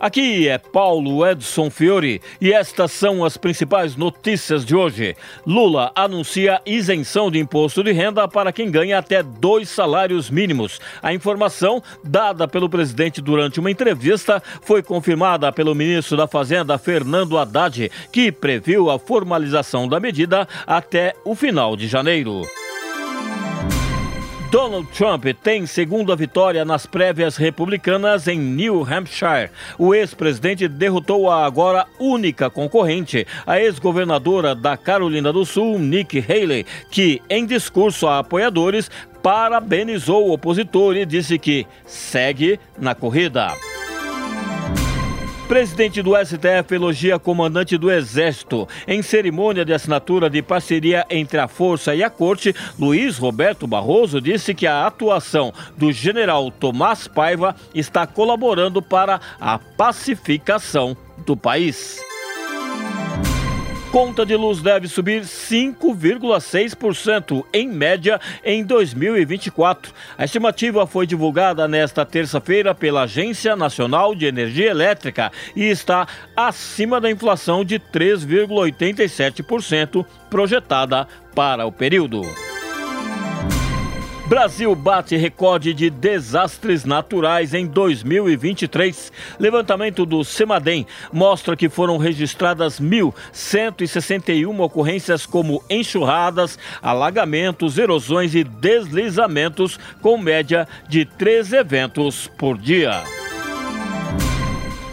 aqui é Paulo Edson Fiore e estas são as principais notícias de hoje. Lula anuncia isenção de imposto de renda para quem ganha até dois salários mínimos. A informação, dada pelo presidente durante uma entrevista, foi confirmada pelo ministro da Fazenda, Fernando Haddad, que previu a formalização da medida até o final de janeiro. Donald Trump tem segunda vitória nas prévias republicanas em New Hampshire. O ex-presidente derrotou a agora única concorrente, a ex-governadora da Carolina do Sul, Nikki Haley, que, em discurso a apoiadores, parabenizou o opositor e disse que segue na corrida. Presidente do STF elogia comandante do Exército. Em cerimônia de assinatura de parceria entre a Força e a Corte, Luiz Roberto Barroso disse que a atuação do general Tomás Paiva está colaborando para a pacificação do país. Conta de luz deve subir 5,6% em média em 2024. A estimativa foi divulgada nesta terça-feira pela Agência Nacional de Energia Elétrica e está acima da inflação de 3,87% projetada para o período. Brasil bate recorde de desastres naturais em 2023. Levantamento do Semadem mostra que foram registradas 1.161 ocorrências como enxurradas, alagamentos, erosões e deslizamentos, com média de três eventos por dia.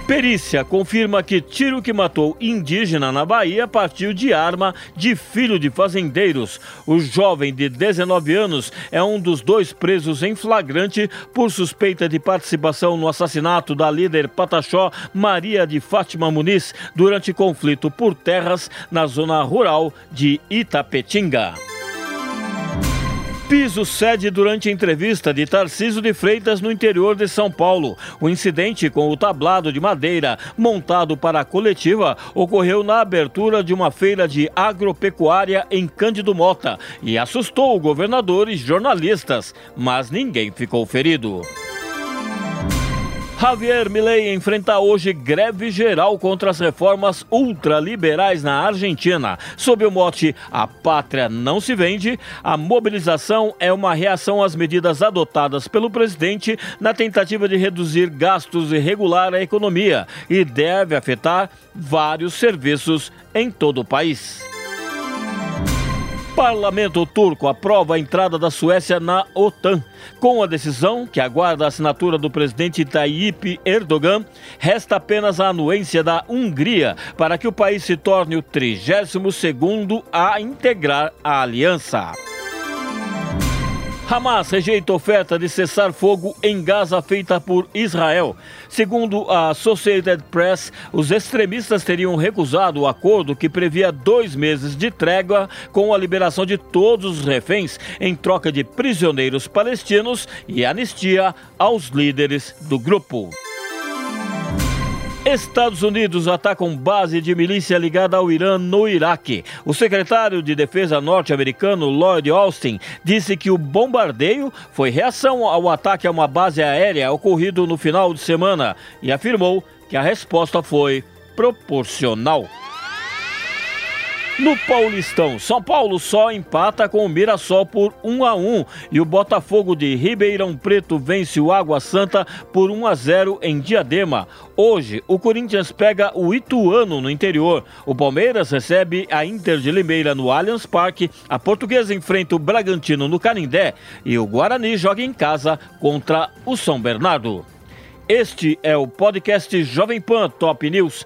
Perícia confirma que tiro que matou indígena na Bahia partiu de arma de filho de fazendeiros. O jovem de 19 anos é um dos dois presos em flagrante por suspeita de participação no assassinato da líder Pataxó Maria de Fátima Muniz durante conflito por terras na zona rural de Itapetinga. Piso cede durante entrevista de Tarciso de Freitas no interior de São Paulo. O incidente com o tablado de madeira montado para a coletiva ocorreu na abertura de uma feira de agropecuária em Cândido Mota e assustou o governador e jornalistas, mas ninguém ficou ferido. Javier Milei enfrenta hoje greve geral contra as reformas ultraliberais na Argentina. Sob o mote A Pátria Não Se Vende, a mobilização é uma reação às medidas adotadas pelo presidente na tentativa de reduzir gastos e regular a economia e deve afetar vários serviços em todo o país. Parlamento turco aprova a entrada da Suécia na OTAN. Com a decisão, que aguarda a assinatura do presidente Tayyip Erdogan, resta apenas a anuência da Hungria para que o país se torne o 32º a integrar a aliança. Hamas rejeita oferta de cessar fogo em Gaza feita por Israel. Segundo a Associated Press, os extremistas teriam recusado o acordo que previa dois meses de trégua com a liberação de todos os reféns em troca de prisioneiros palestinos e anistia aos líderes do grupo. Estados Unidos atacam base de milícia ligada ao Irã no Iraque. O secretário de Defesa norte-americano Lloyd Austin disse que o bombardeio foi reação ao ataque a uma base aérea ocorrido no final de semana e afirmou que a resposta foi proporcional. No Paulistão, São Paulo só empata com o Mirassol por 1 a 1 e o Botafogo de Ribeirão Preto vence o Água Santa por 1 a 0 em Diadema. Hoje, o Corinthians pega o Ituano no interior. O Palmeiras recebe a Inter de Limeira no Allianz Parque, a Portuguesa enfrenta o Bragantino no Canindé e o Guarani joga em casa contra o São Bernardo. Este é o podcast Jovem Pan Top News.